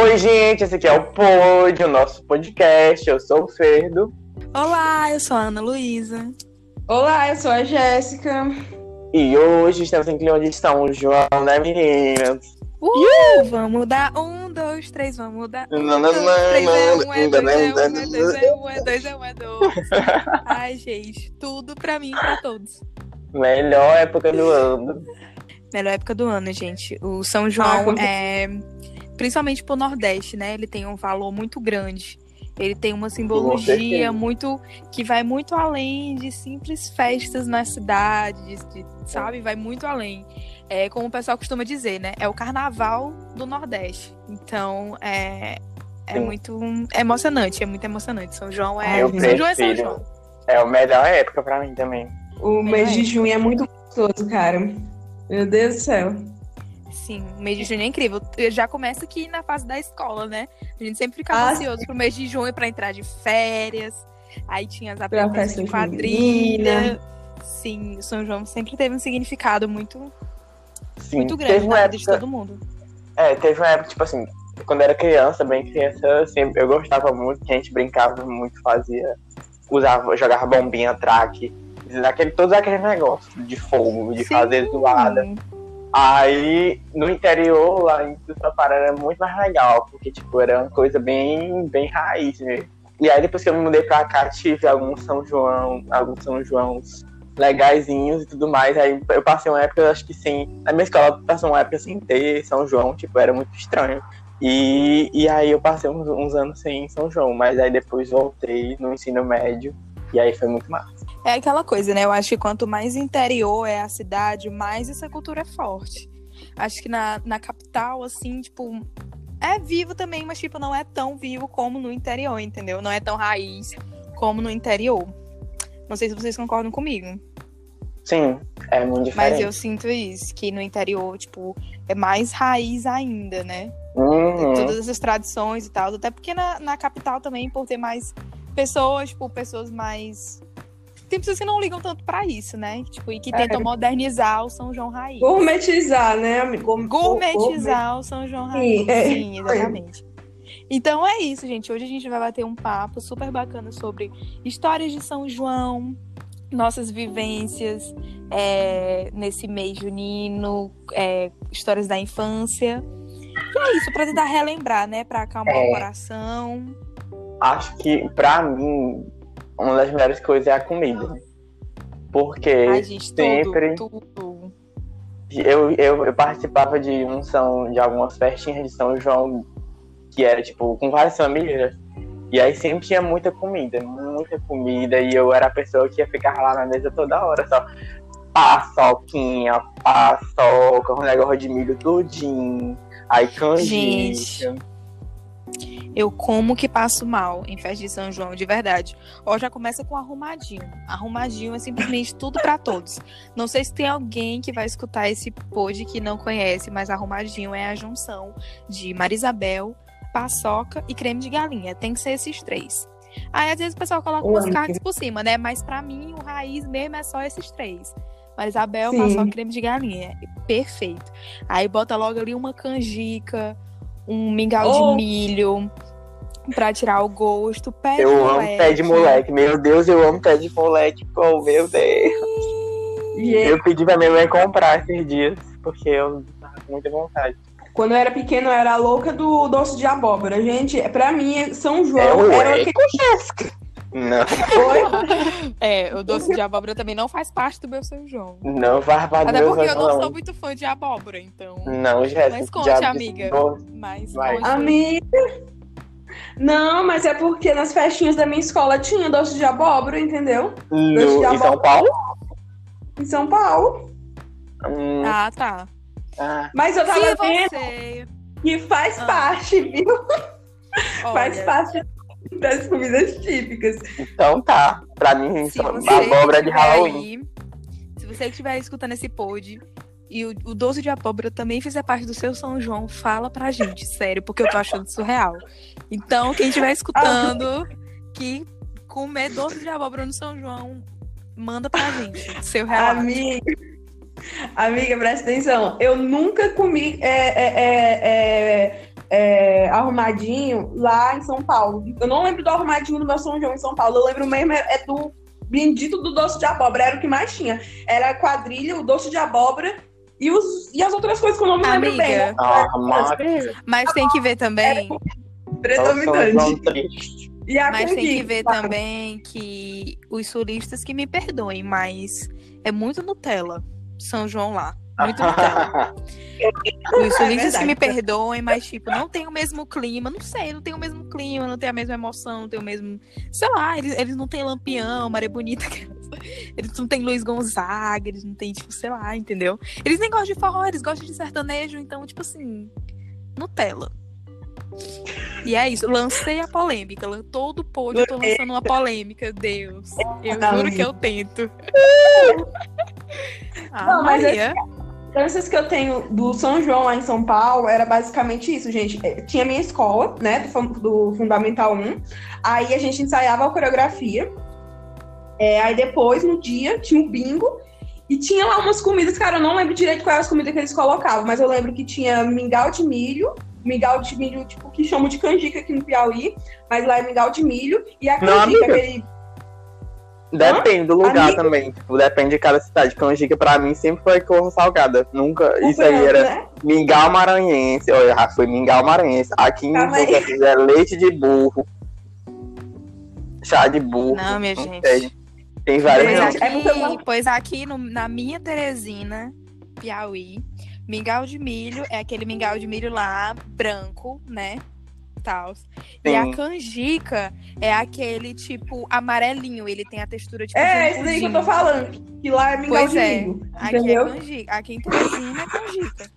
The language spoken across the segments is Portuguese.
Oi, gente, esse aqui é o Pod, o nosso podcast. Eu sou o Ferdo. Olá, eu sou a Ana Luísa. Olá, eu sou a Jéssica. E hoje estamos em clima de São João, né, meninas? Uh, vamos dar um, dois, três, vamos dar um, Não, não, dois, não, três, é não, um, é não, dois, é um, é dois, é um, é dois, é um, é dois. Ai, gente, tudo pra mim e pra todos. Melhor época do ano. Melhor época do ano, gente. O São Ah, João com é, principalmente pro Nordeste, né? Ele tem um valor muito grande. Ele tem uma simbologia certeza. muito que vai muito além de simples festas na cidade, de- de- sabe? Vai muito além. É como o pessoal costuma dizer, né? É o carnaval do Nordeste. Então, é, é Sim. muito emocionante, é muito emocionante. São João é, Eu São João é São. João. É a melhor época pra mim também. O mês de junho é muito gostoso, cara. Meu Deus do céu. Sim, o mês de junho é incrível. Já começa aqui na fase da escola, né? A gente sempre ficava Ah, ansioso pro mês de junho pra entrar de férias. Aí tinha as apresentações de quadrilha. Sim, o São João sempre teve um significado muito, Sim, muito grande na vida de época, todo mundo. é, teve uma época, tipo assim, quando eu era criança, bem criança, sempre, eu gostava muito, que a gente brincava muito, fazia, usava, jogava bombinha, traque, aquele, todos aqueles negócios de fogo, de Sim. fazer zoada. Aí, no interior, lá em Tussapara, era muito mais legal, porque, tipo, era uma coisa bem, bem raiz mesmo. E aí, depois que eu me mudei pra cá, tive alguns São João, alguns São Joãos legaisinhos e tudo mais. Aí eu passei uma época, acho que sim, na minha escola eu passei uma época sem ter São João, tipo, era muito estranho. E, e aí eu passei uns, uns anos sem São João, mas aí depois voltei no ensino médio, e aí foi muito massa. É aquela coisa, né? Eu acho que quanto mais interior é a cidade, mais essa cultura é forte. Acho que na, na capital, assim, tipo, é vivo também, mas, tipo, não é tão vivo como no interior, entendeu? Não é tão raiz como no interior. Não sei se vocês concordam comigo. Sim, é muito diferente. Mas eu sinto isso, que no interior, tipo, é mais raiz ainda, né? Uhum. Todas essas tradições e tal. Até porque na, na capital também, por ter mais pessoas, tipo, pessoas mais. Tem pessoas que não ligam tanto pra isso, né? Tipo, e que É. tentam modernizar o São João Raiz. Gourmetizar, né, amigo? Gourmet- Gourmetizar o São João Raiz. Sim, é. Sim, exatamente. Então é isso, gente. Hoje a gente vai bater um papo super bacana sobre histórias de São João, nossas vivências é, nesse mês junino, é, histórias da infância. E é isso, pra tentar relembrar, né? Pra acalmar É. o coração. Acho que, pra mim, uma das melhores coisas é a comida. Porque Ai, gente, sempre tudo, tudo. eu, eu, eu participava de um São, de algumas festinhas de São João que era tipo com várias famílias. E aí sempre tinha muita comida, muita comida, e eu era a pessoa que ia ficar lá na mesa toda hora, só paçoquinha, paçoca, um negócio de milho tudinho, aí canjica. Eu como que passo mal em festa de São João, de verdade. Ó, já começa com arrumadinho. Arrumadinho é simplesmente tudo pra todos. Não sei se tem alguém que vai escutar esse pod que não conhece, mas arrumadinho é a junção de Marisabel, paçoca e creme de galinha. Tem que ser esses três. Aí às vezes o pessoal coloca umas carnes por cima, né? Mas pra mim o raiz mesmo é só esses três. Marisabel, Sim. paçoca e creme de galinha. Perfeito. Aí bota logo ali uma canjica, um mingau Oh. de milho pra tirar o gosto. Pé de Eu amo moleque. pé de moleque, meu Deus, eu amo pé de moleque, oh meu Deus. E eu, pedi pra minha mãe comprar esses dias, porque eu tava com muita vontade. quando eu era pequena, eu era louca do doce de abóbora. Gente, pra mim, São É João o era Jéssica. Não, Oi? É, o doce de abóbora também não faz parte do meu São João. não vai para Até porque eu não não. sou muito fã de abóbora, então. Não, Jéssica. Mas conte, amiga. Mas Amiga. Não, mas é porque nas festinhas da minha escola tinha doce de abóbora, entendeu? No, de em São abóbora. Paulo? Em São Paulo. Hum, Ah, tá. ah, Mas eu tava vendo você. que faz Ah. parte, viu? Faz Olha, parte das comidas típicas. então tá. Pra mim, abóbora de Halloween. aí, se você que estiver escutando esse pod e o, o doce de abóbora também fizer parte do seu São João, fala pra gente, sério, porque eu tô achando surreal. Então, quem estiver escutando que comer doce de abóbora no São João, manda pra gente seu relato. Amiga, amiga, presta atenção. Eu nunca comi é, é, é, é, é, arrumadinho lá em São Paulo. Eu não lembro do arrumadinho do meu São João em São Paulo. Eu lembro mesmo é do bendito do doce de abóbora. Era o que mais tinha. Era quadrilha, o doce de abóbra e, os, e as outras coisas que eu não me lembro Amiga. bem. né? Ah, mas... Mas tem que ver também. Predominante. E a Mas tem que ver sabe? também que os sulistas que me perdoem, mas é muito Nutella. São João lá. Muito Nutella. Os sulistas É que me perdoem, mas, tipo, não tem o mesmo clima. Não sei, não tem o mesmo clima, não tem a mesma emoção, não tem o mesmo. Sei lá, eles, eles não têm Lampião, Maré Bonita. Eles não têm Luiz Gonzaga, eles não têm, tipo, sei lá, entendeu? Eles nem gostam de forró, eles gostam de sertanejo, então, tipo assim, Nutella. E é isso, lancei a polêmica. Todo pod eu tô lançando uma polêmica, Deus. Eu Não, juro que eu tento. Ah, Não, mas Maria. Lembranças que eu tenho do São João lá em São Paulo era basicamente isso, gente. É, Tinha minha escola, né, do, do Fundamental 1. Aí a gente ensaiava a coreografia. É, aí depois, no dia, tinha o bingo. E tinha lá umas comidas, cara, eu não lembro direito quais as comidas que eles colocavam, mas eu lembro que tinha mingau de milho, mingau de milho, tipo, que chamam de canjica aqui no Piauí, mas lá é mingau de milho, e a Não, canjica, amiga. aquele. Depende do lugar Amigo. também. Tipo, depende de cada cidade. Canjica pra mim sempre foi cor salgada. Nunca. Isso aí branco, era né? mingau maranhense. Olha, já foi mingau maranhense. Aqui em Calma aí. Chica é leite de burro. Chá de burro. Não, minha não gente. sei. Tem várias Pois não. é aqui, pois aqui no- na minha Teresina, Piauí, mingau de milho é aquele mingau de milho lá, branco, né? Tal. E a canjica é aquele tipo amarelinho, ele tem a textura tipo É, de esse daí que eu tô falando. Que lá é mingau Pois de é. milho. Aqui entendeu? é canjica. Aqui em Teresina é canjica.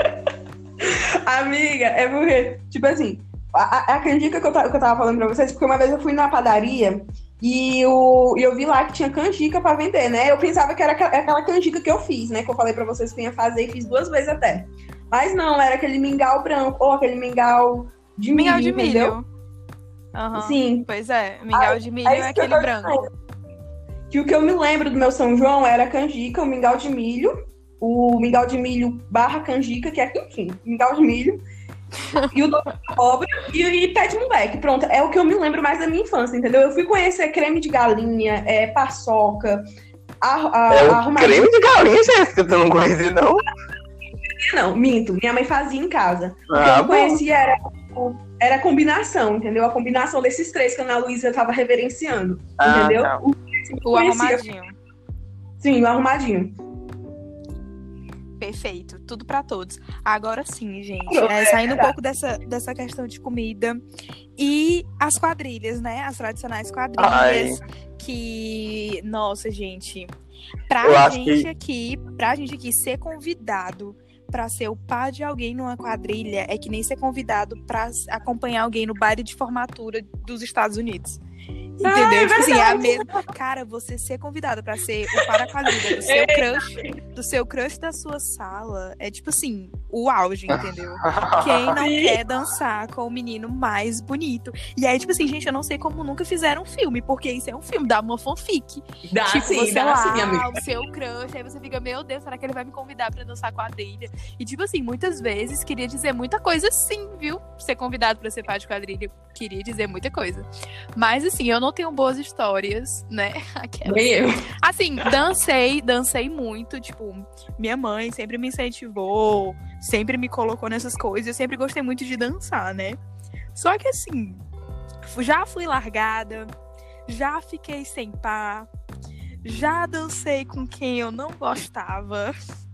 Amiga, é porque, tipo assim, a, a- a canjica que eu, que eu tava falando pra vocês, porque uma vez eu fui na padaria e, o, e eu vi lá que tinha canjica pra vender, né? Eu pensava que era aqua- aquela canjica que eu fiz, né? Que eu falei pra vocês que eu ia fazer e fiz duas vezes até. Mas não, era aquele mingau branco, ou aquele mingau de milho, Mingau de milho. Aham. Sim. Pois é, mingau de milho É é isso que eu aquele branco. Que o que eu me lembro do meu São João era canjica, o mingau de milho, o mingau de milho barra canjica, que é, enfim, mingau de milho, e o doce de abóbora e, e pé de moleque. Pronto, é o que eu me lembro mais da minha infância, entendeu? Eu fui conhecer creme de galinha, é, paçoca, a, a, É creme de galinha, Jéssica. Tu não conhece, não? Não, minto. Minha mãe fazia em casa. O que Ah, eu bom. conhecia era, era a combinação, entendeu? A combinação desses três que a Ana Luísa tava reverenciando, Ah, entendeu? tá. O O arrumadinho. Sim, o arrumadinho. Perfeito, tudo pra todos. Agora sim, gente, é, saindo um pouco dessa, dessa questão de comida e as quadrilhas, né? As tradicionais quadrilhas que, nossa, gente, pra Eu gente que- aqui, pra gente aqui ser convidado pra ser o par de alguém numa quadrilha é que nem ser convidado pra acompanhar alguém no baile de formatura dos Estados Unidos. Entendeu? Tipo assim, é a mesma. Cara, você ser convidada pra ser o para quadrilha do seu crush, do seu crush da sua sala, é tipo assim, o auge, entendeu? Quem não quer dançar com o menino mais bonito? E aí, tipo assim, gente, eu não sei como nunca fizeram um filme, porque isso é um filme, dá uma fanfic. Dá tipo, sim, você dá lá, sim, amiga. o seu crush, aí você fica, meu Deus, será que ele vai me convidar pra dançar quadrilha? E, tipo assim, muitas vezes queria dizer muita coisa sim, viu? Ser convidado pra ser parte de quadrilha queria dizer muita coisa. Mas, assim, eu não tenho boas histórias, né? Aquela. Nem eu. Assim, dancei, dancei muito, tipo, minha mãe sempre me incentivou, sempre me colocou nessas coisas, eu sempre gostei muito de dançar, né? Só que assim, já fui largada, já fiquei sem par, já dancei com quem eu não gostava.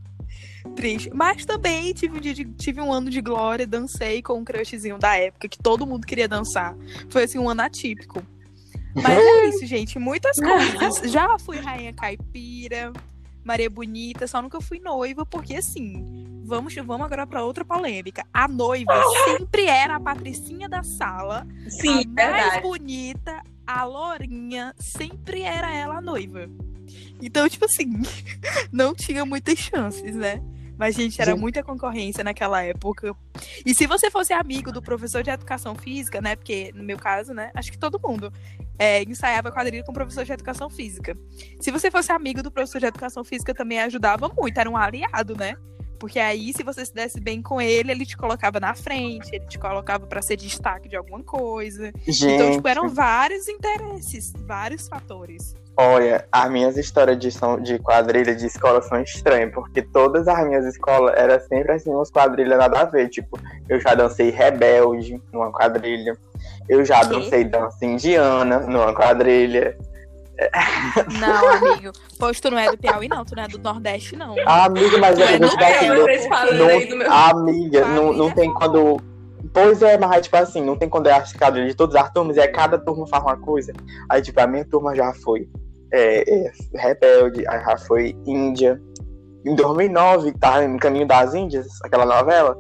Triste. Mas também tive um, de- tive um ano de glória, dancei com um crushzinho da época, que todo mundo queria dançar. Foi assim, um ano atípico. Mas é isso, gente. Muitas coisas. Já fui rainha caipira, Maria Bonita, só nunca fui noiva, porque assim, vamos, vamos agora pra outra polêmica. A noiva sempre era a patricinha da sala, Sim, a mais verdade. bonita, a lourinha, sempre era ela a noiva. Então, tipo assim, não tinha muitas chances, né? Mas, gente, era Gente. muita concorrência naquela época. E se você fosse amigo do professor de educação física, né? Porque, no meu caso, né? Acho que todo mundo é, ensaiava quadrilha com o professor de educação física. Se você fosse amigo do professor de educação física, também ajudava muito, era um aliado, né? Porque aí, se você se desse bem com ele, ele te colocava na frente, ele te colocava pra ser destaque de alguma coisa. Gente, Então, tipo, eram vários interesses, vários fatores. olha, as minhas histórias de, são, de quadrilha de escola são estranhas, porque todas as minhas escolas eram sempre assim, umas quadrilhas nada a ver. Tipo, eu já dancei rebelde numa quadrilha. Eu já dancei dança indiana numa quadrilha. Não, amigo. Pois tu não é do Piauí, não. Tu não é do Nordeste, não. Amiga, mas te dar é, assim, eu não- do meu. Amiga, não, tem é quando. Pois é, mas tipo assim, não tem quando é quadrilhas de todas as turmas, e aí cada turma faz uma coisa. Aí, tipo, a minha turma já foi é, é, Rebelde, aí já foi Índia. Em 2009, tava no Caminho das Índias, aquela novela.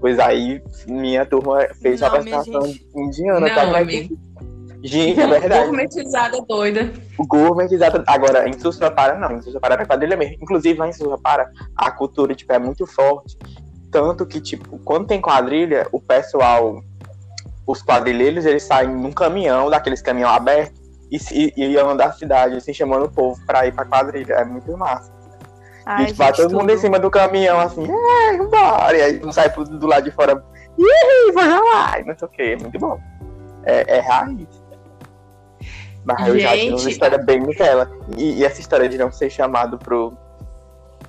Pois aí, minha turma fez Não, a apresentação indiana. Não, tá, amigo. Gente, é verdade. Gourmetizada doida. O gourmetizado. Agora, em Sussapara, não. Em Sussapara é quadrilha mesmo. Inclusive, lá em Sussapara, a cultura, tipo, é muito forte. Tanto que, tipo, quando tem quadrilha, o pessoal, os quadrilheiros, eles saem num caminhão, daqueles caminhão abertos, e, e, e andam da cidade, assim, chamando o povo pra ir pra quadrilha. É muito massa. Ai, e, tipo, vai gente, todo mundo em tudo. cima do caminhão, assim, é, vambora. E aí sai pro- do lado de fora, ih, vai lá, e não sei o que. É muito bom. É, é raiz. Mas eu já tinha uma história bem Nutella. E, e essa história de não ser chamado pro,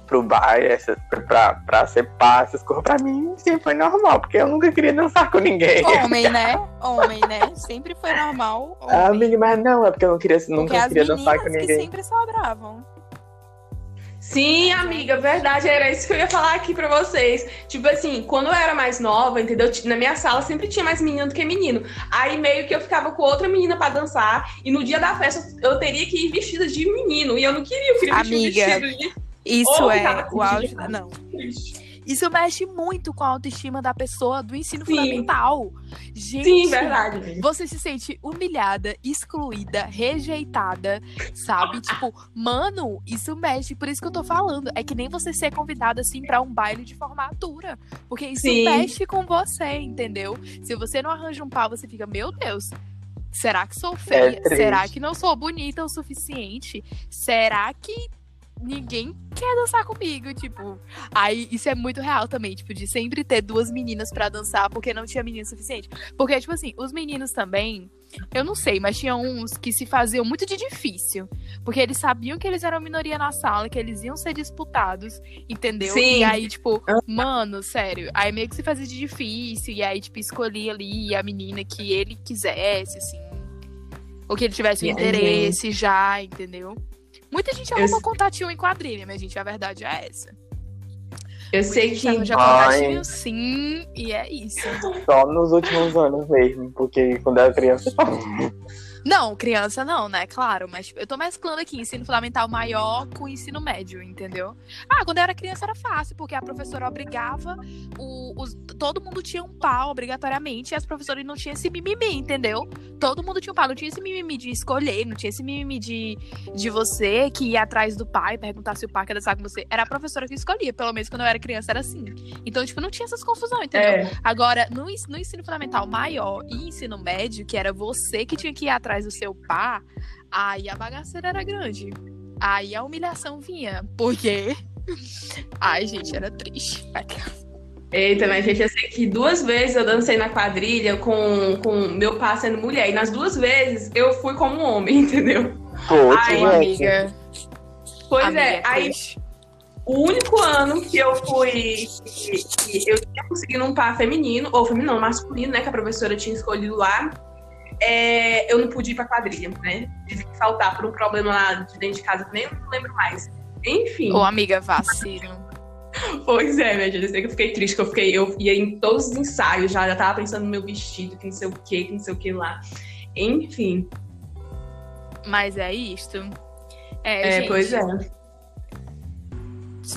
pro bar, essa, pra, pra ser pá, essas coisas, pra mim sempre foi normal, porque eu nunca queria dançar com ninguém. Homem, né? Homem, né? Sempre foi normal. Homem. Ah, amiga, mas não, é porque eu não queria, Porque nunca as queria dançar com meninas que ninguém. sempre sobravam. Sim, amiga, verdade. Era isso que eu ia falar aqui pra vocês. Tipo assim, quando eu era mais nova, entendeu? Na minha sala sempre tinha mais menino do que menino. Aí meio que eu ficava com outra menina pra dançar. E no dia da festa eu teria que ir vestida de menino. E eu não queria, eu queria vestir um Amiga, vestido de Isso Ou é o auge. Não. triste. Isso mexe muito com a autoestima da pessoa do ensino Sim. fundamental. Gente, Sim, verdade. Você se sente humilhada, excluída, rejeitada, sabe? Tipo, mano, isso mexe. Por isso que eu tô falando. É que nem você ser convidada assim pra um baile de formatura. Porque isso Sim. mexe com você, entendeu? Se você não arranja um pau, você fica, meu Deus. Será que sou feia? triste. Será que não sou bonita o suficiente? Será que ninguém quer dançar comigo? Tipo, aí isso é muito real também, tipo, de sempre ter duas meninas pra dançar porque não tinha menino suficiente. Porque, tipo assim, os meninos também, eu não sei, mas tinha uns que se faziam muito de difícil. Porque eles sabiam que eles eram minoria na sala, que eles iam ser disputados, entendeu? Sim. E aí, tipo, mano, sério, aí meio que se fazia de difícil, e aí, tipo, escolhia ali a menina que ele quisesse, assim. Ou que ele tivesse um Entendi. interesse já, entendeu? Muita gente Eu arruma sei. contatinho em quadrilha, mas, gente, a verdade é essa. Eu sei Muita gente que. arranja Ai. contatinho sim, e é isso. Só nos últimos anos mesmo, porque quando eu era criança. Não, criança não, né? Claro, mas tipo, eu tô mesclando aqui ensino fundamental maior com ensino médio, entendeu? Ah, quando eu era criança era fácil, porque a professora obrigava, o, os- todo mundo tinha um pau obrigatoriamente, e as professoras não tinham esse mimimi, entendeu? Todo mundo tinha um pau, não tinha esse mimimi de escolher, não tinha esse mimimi de, de você que ia atrás do pai, perguntar se o pai quer dançar com você. Era a professora que escolhia, pelo menos quando eu era criança era assim. Então, tipo, não tinha essas confusões, entendeu? É, Agora, no, no ensino fundamental maior e ensino médio, que era você que tinha que ir atrás do seu par, aí a bagaceira era grande. Aí a humilhação vinha. Porque. Ai, gente, era triste. Eita, mas gente, eu sei que duas vezes eu dancei na quadrilha com, com meu pai sendo mulher. E nas duas vezes eu fui como homem, entendeu? Gente. amiga. Pois amiga, é, aí triste. o único ano que eu fui. Que, que eu tinha conseguido um par feminino, ou feminino, masculino, né? Que a professora tinha escolhido lá. É, eu não pude ir pra quadrilha, né? Tive que faltar por um problema lá de dentro de casa, que nem não lembro mais. Enfim. Ô, amiga, vacilo. Pois é, minha gente, eu sei que eu fiquei triste, que eu fiquei, eu ia em todos os ensaios já, já tava pensando no meu vestido, que não sei o que, que não sei o que lá. Enfim, Mas é isto. É, é, gente, pois é.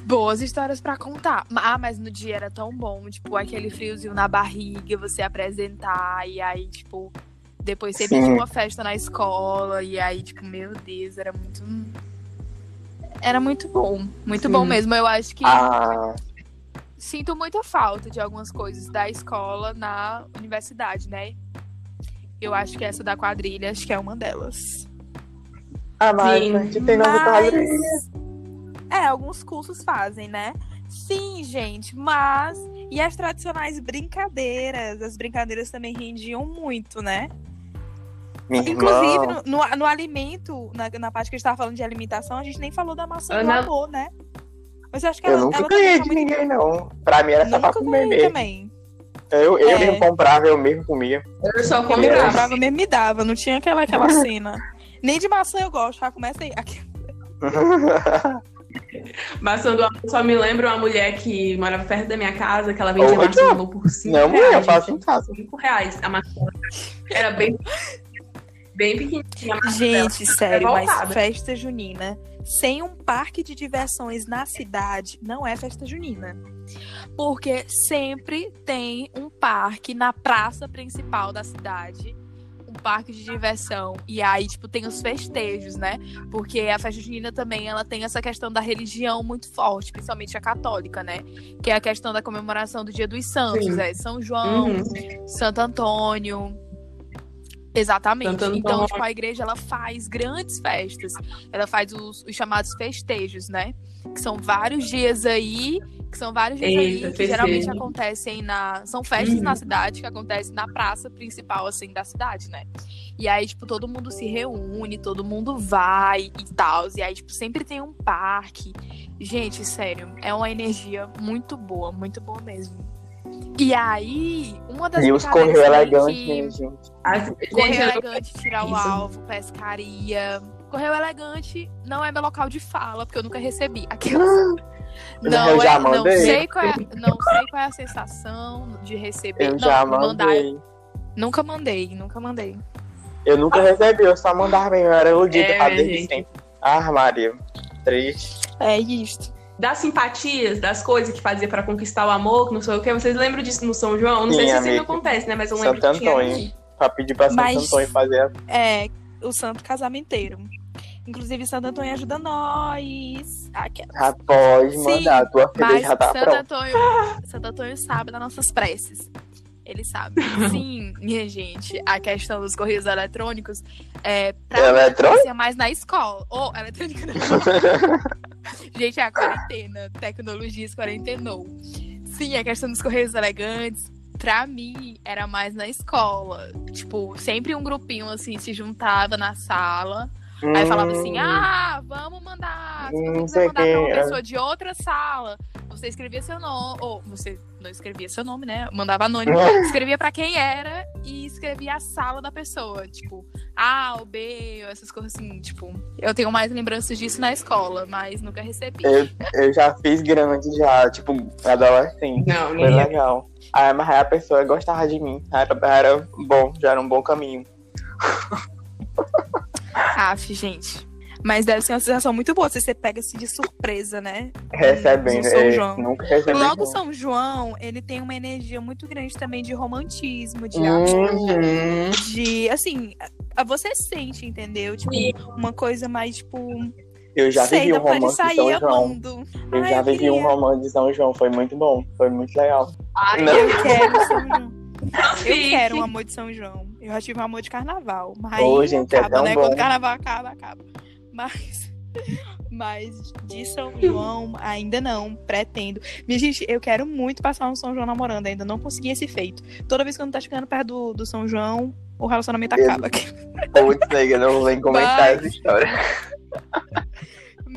Boas histórias pra contar. Ah, mas no dia era tão bom, tipo, aquele friozinho na barriga, você apresentar, e aí, tipo, depois sempre tinha uma festa na escola, e aí, tipo, meu Deus, era muito. Era muito bom. Muito Sim. bom mesmo. Eu acho que Ah, sinto muita falta de algumas coisas da escola na universidade, né? Eu acho que essa da quadrilha, acho que é uma delas. ah, mas Sim. a gente tem Mas- quadrilha. É, alguns cursos fazem, né? Sim, gente, mas. E as tradicionais brincadeiras? As brincadeiras também rendiam muito, né? Minha Inclusive, irmã, no, no, no alimento, na, na parte que a gente tava falando de alimentação, a gente nem falou da maçã do Ana- amor, né? Mas eu acho que eu ela, nunca ela ganhei também de tá ninguém, não. Pra mim era só pra Nunca comer ganhei mesmo. também. Eu, eu É. mesmo comprava, eu mesmo comia. Eu só Eu Combinado. brava. comprava mesmo me dava, não tinha aquela, aquela cena. Nem de maçã eu gosto, já começa aí. Aqui. Maçã do amor só me lembra uma mulher que morava perto da minha casa, que ela vendia maçã do amor por 5 Não, mulher, reais. eu faço em casa. 5 reais a maçã. Era bem, bem pequenininha. Gente, sério, mas festa junina sem um parque de diversões na cidade não é festa junina. Porque sempre tem um parque na praça principal da cidade. Um parque de diversão. E aí, tipo, tem os festejos, né? Porque a festa junina também, ela tem essa questão da religião muito forte, principalmente a católica, né? Que é a questão da comemoração do Dia dos Santos, é São João, Uhum. Santo Antônio. Exatamente. Então, tipo, a igreja ela faz grandes festas. Ela faz os, os chamados festejos, né? Que são vários dias aí, que são vários dias Eita, aí que festejo. geralmente acontecem na. São festas Uhum. na cidade que acontecem na praça principal, assim, da cidade, né? E aí, tipo, todo mundo se reúne, todo mundo vai e tal. E aí, tipo, sempre tem um parque. Gente, sério, é uma energia muito boa, muito boa mesmo. E aí, uma das E correios também elegantes, que- né, gente? As- Correio gente, eu- elegante, tirar o Isso. alvo, pescaria. Correio elegante não é meu local de fala, porque eu nunca recebi. Aquelas... Não, Eu já é, não mandei. sei qual é, não sei qual é a sensação de receber. Eu não, já mandar- mandei. Nunca mandei, nunca mandei. Eu nunca recebi, eu só mandava bem, eu era iludido É, desde sempre. Ah, Maria. Triste. É isto. Das simpatias, das coisas que fazia pra conquistar o amor, que não sei o que. Vocês lembram disso no São João? Não sei Sim, se isso ainda amiga. acontece, né? Mas eu lembro Santo que tinha. Antônio. Pra pedir pra Santo Mas- Antônio fazer. É, o santo casamenteiro. Inclusive, Santo Antônio ajuda nós. Aquela. Já pode Sim, mandar, a tua filha já tá Santo pronta. Antônio, Santo Antônio sabe das nossas preces. Ele sabe. Sim, minha gente, a questão dos correios eletrônicos é pra Eletrônico? mais na escola. Ou eletrônica não. gente, é a quarentena. Tecnologias quarentenou. Sim, a questão dos correios elegantes, pra mim, era mais na escola. Tipo, sempre um grupinho assim se juntava na sala. Aí falava assim: Hum, ah, vamos mandar. Se Hum, você quiser mandar pra uma pessoa de outra sala, você escrevia seu nome. Ou você não escrevia seu nome, né? Mandava anônimo. escrevia pra quem era e escrevia a sala da pessoa. Tipo, A ou B, ou essas coisas assim. Tipo, eu tenho mais lembranças disso na escola, mas nunca recebi. Eu, eu já fiz grande já, tipo, adolescente. Não, Foi legal. Aí, mas aí a pessoa gostava de mim. Era, era bom, já era um bom caminho. Aff, gente. Mas deve ser uma sensação muito boa se você pega assim de surpresa, né? Recebendo. São é, João. nunca recebi. Logo. São João, ele tem uma energia muito grande também de romantismo, de. Uhum. de assim, você sente, entendeu? Tipo, uma coisa mais tipo, Eu já sei, vivi um romance de sair São João. amando. Eu Ai, já vivi um queria. romance de São João, foi muito bom, foi muito legal. Ai, Não. Eu quero São João. Eu quero um amor de São João. Eu já tive um amor de carnaval. Mas Ô, gente, é acaba, tão né? bom. Quando o carnaval acaba, acaba. Mas. Mas de São João, ainda não, pretendo. Minha gente, eu quero muito passar um São João namorando, ainda não consegui esse feito. Toda vez que eu não tá chegando perto do, do São João, o relacionamento acaba. Putz, nega, não vou nem comentar Vai. essa história.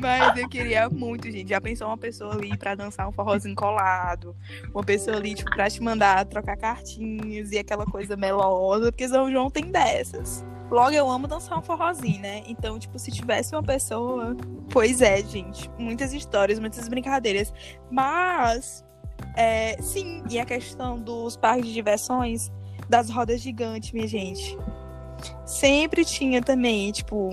Mas eu queria muito, gente. Já pensou uma pessoa ali pra dançar um forrozinho colado? Uma pessoa ali, tipo, pra te mandar trocar cartinhas e aquela coisa melosa, porque São João tem dessas. Logo, eu amo dançar um forrozinho, né? Então, tipo, se tivesse uma pessoa. Pois é, gente. Muitas histórias, muitas brincadeiras. Mas, é, sim, e a questão dos parques de diversões, das rodas gigantes, minha gente. Sempre tinha também, tipo,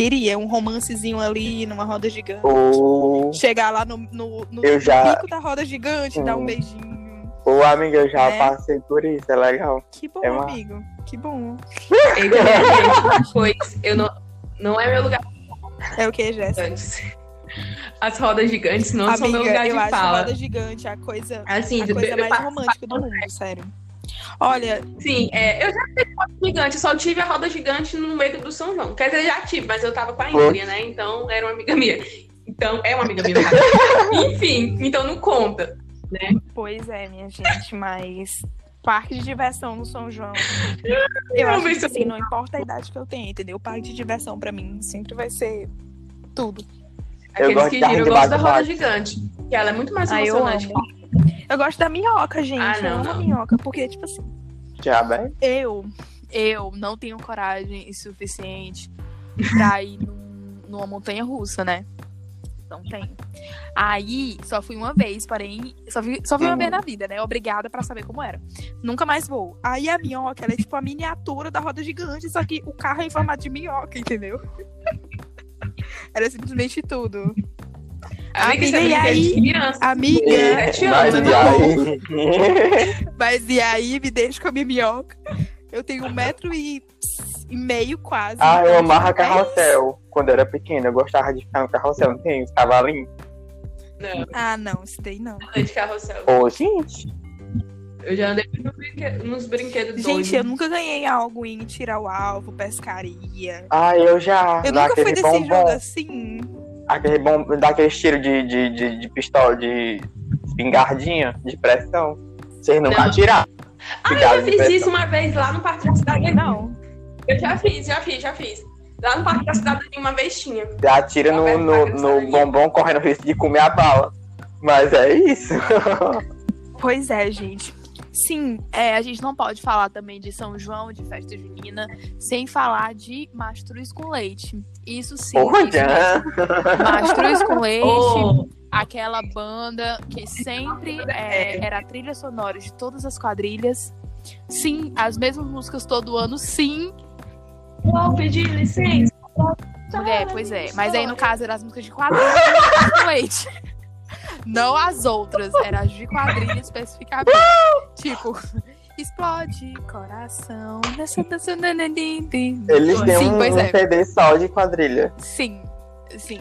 queria um romancezinho ali numa roda gigante. Ô, Chegar lá no, no, no Eu já- pico da roda gigante, dar um Hum. beijinho. ô, amiga, eu já É. passei por isso, é legal. Que bom, É uma- amigo. Que bom. Pois eu não, não é meu lugar É o que, Jéssica? As rodas gigantes não são meu Amiga, lugar eu de acho a fala. roda gigante a coisa, Assim, a eu- coisa eu mais romântica do mundo, sério. Olha, Sim, é, eu já tive roda gigante, eu só tive a roda gigante no meio do São João. Quer dizer, já tive, mas eu tava com a Ingrid, né? Então era uma amiga minha. Então, é uma amiga minha. Enfim, então não conta, né? Pois é, minha gente, mas parque de diversão no São João. Eu acho que assim, não importa a idade que eu tenho, entendeu? O parque de diversão pra mim sempre vai ser tudo. Aqueles que giram, eu gosto da roda gigante. Que ela é muito mais Ah, eu emocionante. amo. Eu gosto da minhoca, gente. Ah, não, eu amo a minhoca, porque, tipo assim, Já bem? eu, eu não tenho coragem suficiente pra ir num- numa montanha russa, né? Não tenho. Aí, só fui uma vez, porém, só fui, só fui uma vez na vida, né? Obrigada pra saber como era. Nunca mais vou. Aí a minhoca, ela é tipo a miniatura da roda gigante, só que o carro é em formato de minhoca, entendeu? Era simplesmente tudo. Amiga, é e de aí? criança. Amiga, Sete Mas anos, e né? aí? mas e aí, me deixa com a minha minhoca? Eu tenho um metro e, e meio quase. Ah, eu amava é carrossel. Quando eu era pequena, eu gostava de ficar no carrossel, não tem? Os cavalinhos. Não, Ah, não, isso daí não. andei de carrossel. Ô, gente. Eu já andei nos brinquedos, nos brinquedos Gente, eu nunca ganhei algo em tirar o alvo, pescaria. Ah, eu já. Eu nunca fui desse bombom. jogo assim. Aquele bom, daquele tiro de, de, de, de pistola, de espingardinha, de pressão. Vocês nunca Não. atiraram? Ah, eu já fiz pressão. isso uma vez lá no Parque da Cidade. Não. Eu já fiz, já fiz, já fiz. Lá no Parque da Cidade uma vez tinha. Atira no, no, no bombom correndo risco de comer a bala. Mas é isso. Pois é, gente. Sim, é, a gente não pode falar também de São João, de festa junina, sem falar de mastruz com leite. Isso sim. Mesmo. Mastruz com leite. Oh, aquela banda que sempre é, era a trilha sonora de todas as quadrilhas. Sim, as mesmas músicas todo ano, sim. vou pedir licença. Mulher, pois é. Mas aí, no caso, eram as músicas de quadrilha com leite. Não as outras, eram as de quadrilha especificamente. tipo, explode coração. nessa dança, nanandim. Eles têm Sim, um, pois um é. CD só de quadrilha. Sim, sim.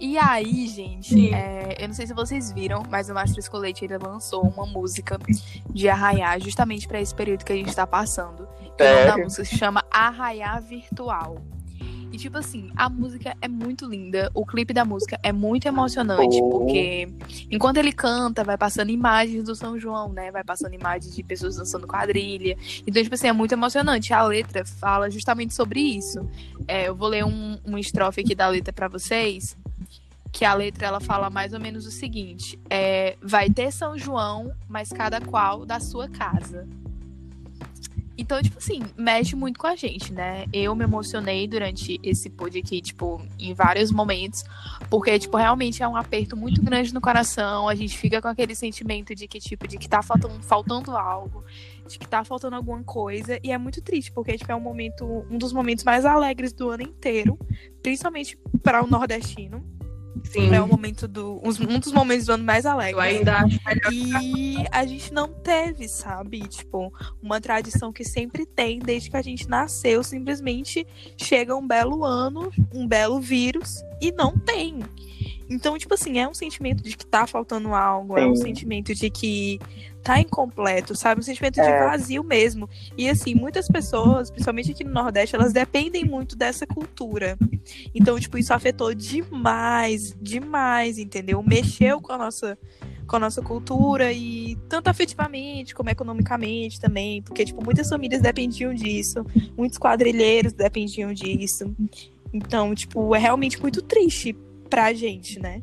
E aí, gente, é, eu não sei se vocês viram, mas o Mastro Escolete ele lançou uma música de arraiar justamente para esse período que a gente tá passando. Nome da Sério? música se chama Arraiar Virtual. E tipo assim, a música é muito linda, o clipe da música é muito emocionante, Oh. porque enquanto ele canta, vai passando imagens do São João, né? Vai passando imagens de pessoas dançando quadrilha. Então, tipo assim, é muito emocionante. A letra fala justamente sobre isso. É, eu vou ler um, um estrofe aqui da letra pra vocês. Que a letra ela fala mais ou menos o seguinte: é, vai ter São João, mas cada qual da sua casa. Então, tipo assim, mexe muito com a gente, né? Eu me emocionei durante esse pod aqui, tipo, em vários momentos, porque, tipo, realmente é um aperto muito grande no coração. A gente fica com aquele sentimento de que, tipo, de que tá faltando, faltando algo, de que tá faltando alguma coisa. E é muito triste, porque, tipo, é um momento, um dos momentos mais alegres do ano inteiro, principalmente para o nordestino. Sim. É um momento do. Um, dos momentos do ano mais alegres. Eu ainda acho melhor. E a gente não teve, sabe? Tipo, uma tradição que sempre tem, desde que a gente nasceu, simplesmente chega um belo ano, um belo vírus, e não tem. Então, tipo assim, é um sentimento de que tá faltando algo, é um Sim. sentimento de que tá incompleto, sabe? Um sentimento de É. vazio mesmo. E assim, muitas pessoas, principalmente aqui no Nordeste, elas dependem muito dessa cultura. Então, tipo, isso afetou demais, demais, entendeu? Mexeu com a nossa com a nossa cultura e tanto afetivamente como economicamente também, porque tipo muitas famílias dependiam disso, muitos quadrilheiros dependiam disso. Então, tipo, é realmente muito triste pra gente, né?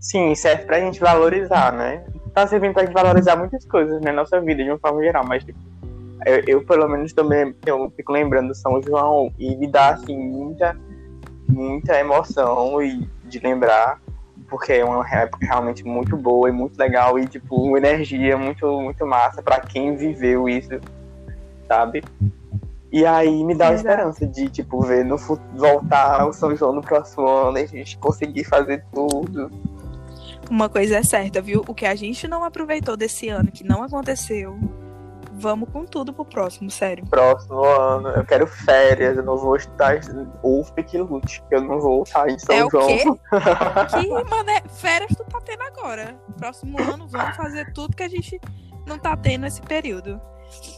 Sim, serve pra gente valorizar, né? Tá servindo pra gente valorizar muitas coisas na nossa vida, de uma forma geral, mas tipo, eu, eu, pelo menos também eu fico lembrando do São João e me dá assim muita, muita emoção e de lembrar, porque é uma época realmente muito boa e muito legal e tipo, uma energia muito, muito massa pra quem viveu isso, sabe? E aí me dá a esperança de, tipo, ver no voltar ao São João no próximo ano e a gente conseguir fazer tudo. Uma coisa é certa, viu? O que a gente não aproveitou desse ano, que não aconteceu, vamos com tudo pro próximo, sério. próximo ano. Eu quero férias, eu não vou estar. Ou que lute, eu não vou estar em São É o João. quê? Que, mano, é- férias tu tá tendo agora. Próximo ano, vamos fazer tudo que a gente não tá tendo nesse período.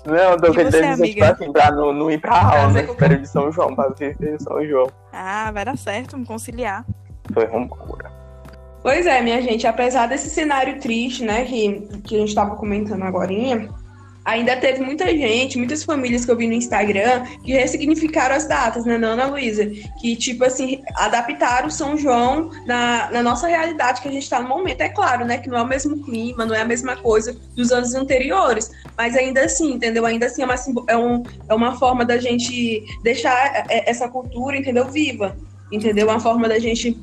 Não, tô querendo dizer, tipo assim, pra não, não ir pra aula com- período de São João, pra viver em São João. Ah, vai dar certo, me conciliar. Foi loucura. Pois é, minha gente, apesar desse cenário triste, né, que, que a gente estava comentando agora, ainda teve muita gente, muitas famílias que eu vi no Instagram que ressignificaram as datas, né, Ana Luísa? Que, tipo assim, adaptaram o São João na, na nossa realidade que a gente está no momento. É claro, né, que não é o mesmo clima, não é a mesma coisa dos anos anteriores, mas ainda assim, entendeu? Ainda assim é uma, é um, é uma forma da gente deixar é, essa cultura, entendeu, viva, entendeu? Uma forma da gente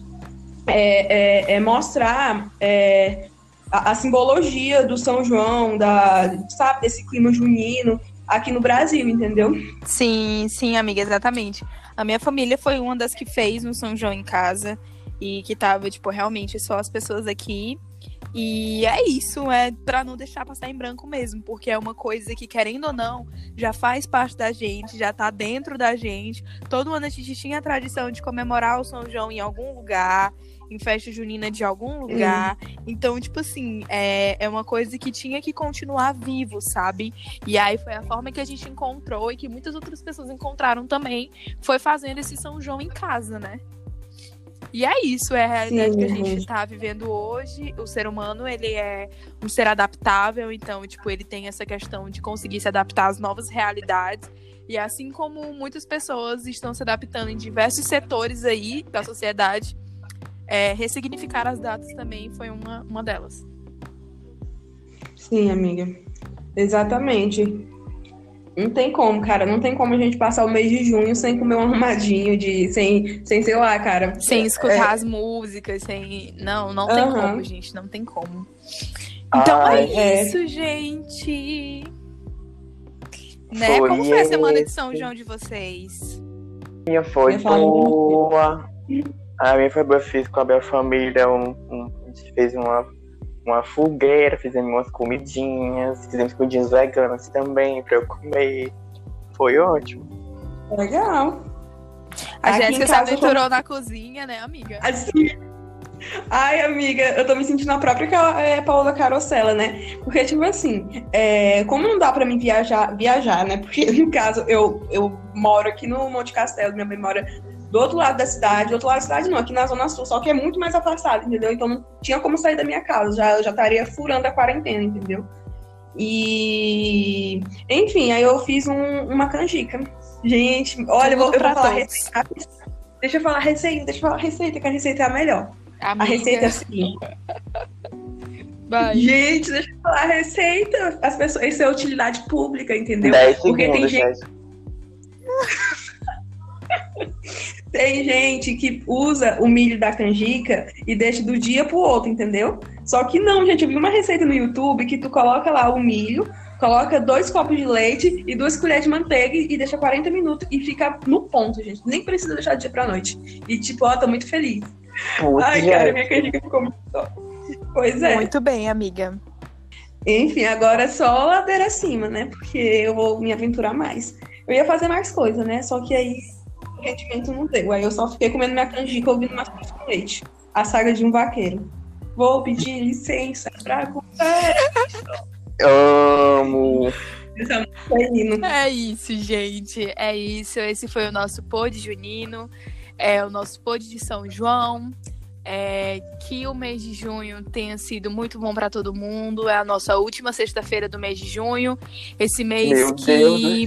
é, é, é mostrar é, a, a, simbologia do São João, da, sabe, desse clima junino aqui no Brasil, entendeu? Sim, sim, amiga, exatamente. A minha família foi uma das que fez no São João em casa e que tava, tipo, realmente só as pessoas aqui. E é isso, é para não deixar passar em branco mesmo, porque é uma coisa que, querendo ou não, já faz parte da gente, já tá dentro da gente. Todo ano a gente tinha a tradição de comemorar o São João em algum lugar em festa junina de algum lugar. Hum. Então, tipo assim, é, é uma coisa que tinha que continuar vivo, sabe? E aí foi a forma que a gente encontrou e que muitas outras pessoas encontraram também, foi fazendo esse São João em casa, né? E é isso, é a realidade Sim, que a gente está vivendo hoje. O ser humano, ele é um ser adaptável, então, tipo, ele tem essa questão de conseguir se adaptar às novas realidades. E assim como muitas pessoas estão se adaptando em diversos setores aí da sociedade, é, ressignificar as datas também foi uma, uma delas. Sim, amiga. Exatamente. Não tem como, cara. Não tem como a gente passar o mês de junho sem comer um arrumadinho, de, sem, sem sei lá, cara. Sem escutar é... as músicas, sem. Não, não tem uhum. como, gente. Não tem como. Então Ai, é, é isso, gente. Né? Foi como foi a semana de São João de vocês? Minha foi boa. A minha foi boa, fiz com a minha família, um, um, a gente fez uma, uma fogueira, fizemos umas comidinhas, fizemos comidinhas veganas também pra eu comer. Foi ótimo. Legal. A Aqui Jéssica se aventurou na cozinha, né, amiga? Assim. Ai, amiga, eu tô me sentindo a própria é, Paola Carosella, né? Porque, tipo assim, é, como não dá pra mim viajar, viajar, né? Porque, no caso, eu, eu moro aqui no Monte Castelo, minha mãe mora do outro lado da cidade, do outro lado da cidade não, aqui na Zona Sul, só que é muito mais afastado, entendeu? Então não tinha como sair da minha casa, já, já estaria furando a quarentena, entendeu? E enfim, aí eu fiz um, uma canjica. Gente, olha, eu vou, eu vou falar receita. Deixa eu falar receita, deixa eu falar receita, que a receita é a melhor. Amiga. A receita é assim. Vai. Gente, deixa eu falar a receita. As pessoas, isso é utilidade pública, entendeu? Porque tem gente. Tem gente que usa o milho da canjica e deixa do dia pro outro, entendeu? Só que não, gente. Eu vi uma receita no YouTube que tu coloca lá o milho, coloca dois copos de leite e duas colheres de manteiga e deixa 40 minutos e fica no ponto, gente. Nem precisa deixar de dia pra noite. E tipo, ó, tô muito feliz. Putz, Ai, cara, minha canjica ficou muito top. Pois é. Muito bem, amiga. Enfim, agora é só ladeira acima, né? Porque eu vou me aventurar mais. Eu ia fazer mais coisa, né? Só que aí rendimento não deu. Aí eu só fiquei comendo minha canjica ouvindo mais com leite. A saga de um vaqueiro. Vou pedir licença pra comer. Amo. É isso, gente. É isso. Esse foi o nosso pod junino. É o nosso pod de São João. É, que o mês de junho tenha sido muito bom para todo mundo. É a nossa última sexta-feira do mês de junho. Esse mês Meu que,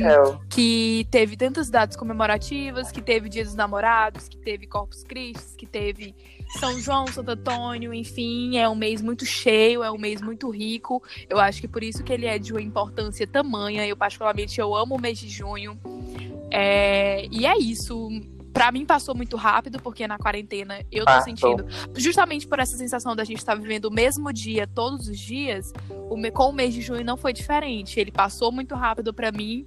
que teve tantas datas comemorativas, que teve Dia dos Namorados, que teve Corpus Christi, que teve São João, Santo Antônio, enfim, é um mês muito cheio, é um mês muito rico. Eu acho que por isso que ele é de uma importância tamanha. Eu particularmente eu amo o mês de junho. É, e é isso para mim passou muito rápido, porque na quarentena eu tô sentindo, justamente por essa sensação da gente estar tá vivendo o mesmo dia todos os dias, o, com o mês de junho não foi diferente. Ele passou muito rápido para mim,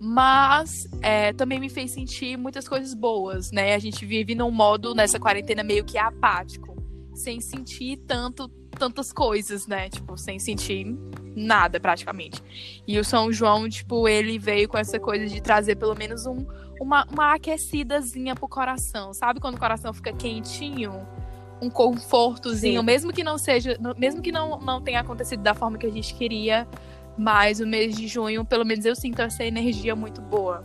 mas é, também me fez sentir muitas coisas boas, né? A gente vive num modo nessa quarentena meio que apático, sem sentir tanto tantas coisas, né? Tipo, sem sentir nada praticamente. E o São João, tipo, ele veio com essa coisa de trazer pelo menos um uma, uma aquecidazinha pro coração. Sabe quando o coração fica quentinho? Um confortozinho, Sim. mesmo que não seja, mesmo que não, não tenha acontecido da forma que a gente queria, mas o mês de junho, pelo menos eu sinto essa energia muito boa.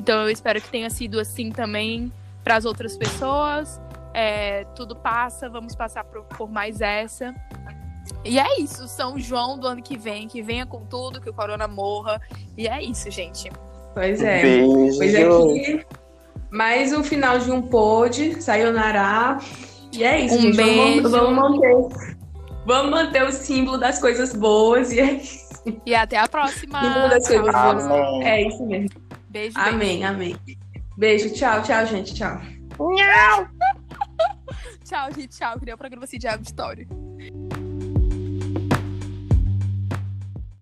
Então eu espero que tenha sido assim também para as outras pessoas. É, tudo passa, vamos passar por, por mais essa. E é isso, São João do ano que vem, que venha com tudo, que o corona morra. E é isso, gente. Pois é. Beijo. Pois é que mais um final de um pod, sayonara. E é isso, Um gente. beijo. Vamos, vamos manter. Vamos manter o símbolo das coisas boas e é isso. E até a próxima. Símbolo das coisas Tchau. boas. Amém. É isso mesmo. Beijo, beijo. Amém, amém. Beijo, tchau, tchau, gente. Tchau. Tchau, gente. Tchau. Que nem o programa assim de História.